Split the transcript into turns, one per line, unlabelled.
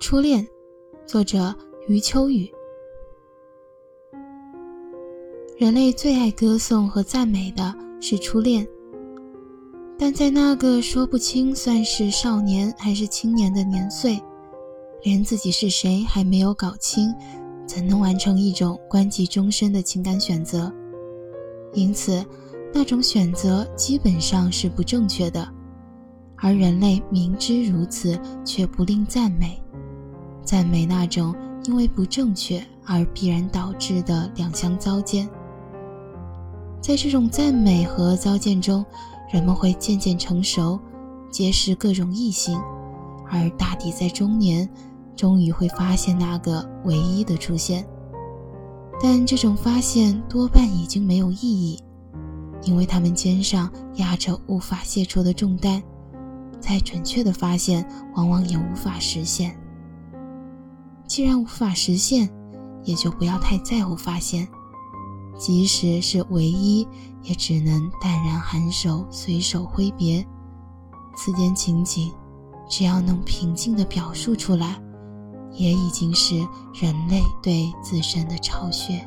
初恋，作者余秋雨。人类最爱歌颂和赞美的是初恋，但在那个说不清算是少年还是青年的年岁，连自己是谁还没有搞清，怎能完成一种关系终身的情感选择？因此，那种选择基本上是不正确的，而人类明知如此却不吝赞美。赞美那种因为不正确而必然导致的两相糟践，在这种赞美和糟践中，人们会渐渐成熟，结识各种异性，而大抵在中年，终于会发现那个唯一的出现。但这种发现多半已经没有意义，因为他们肩上压着无法卸除的重担，再准确的发现，往往也无法实现。既然无法实现，也就不要太在乎发现。即使是唯一，也只能淡然颔首，随手挥别。此间情景，只要能平静地表述出来，也已经是人类对自身的超越。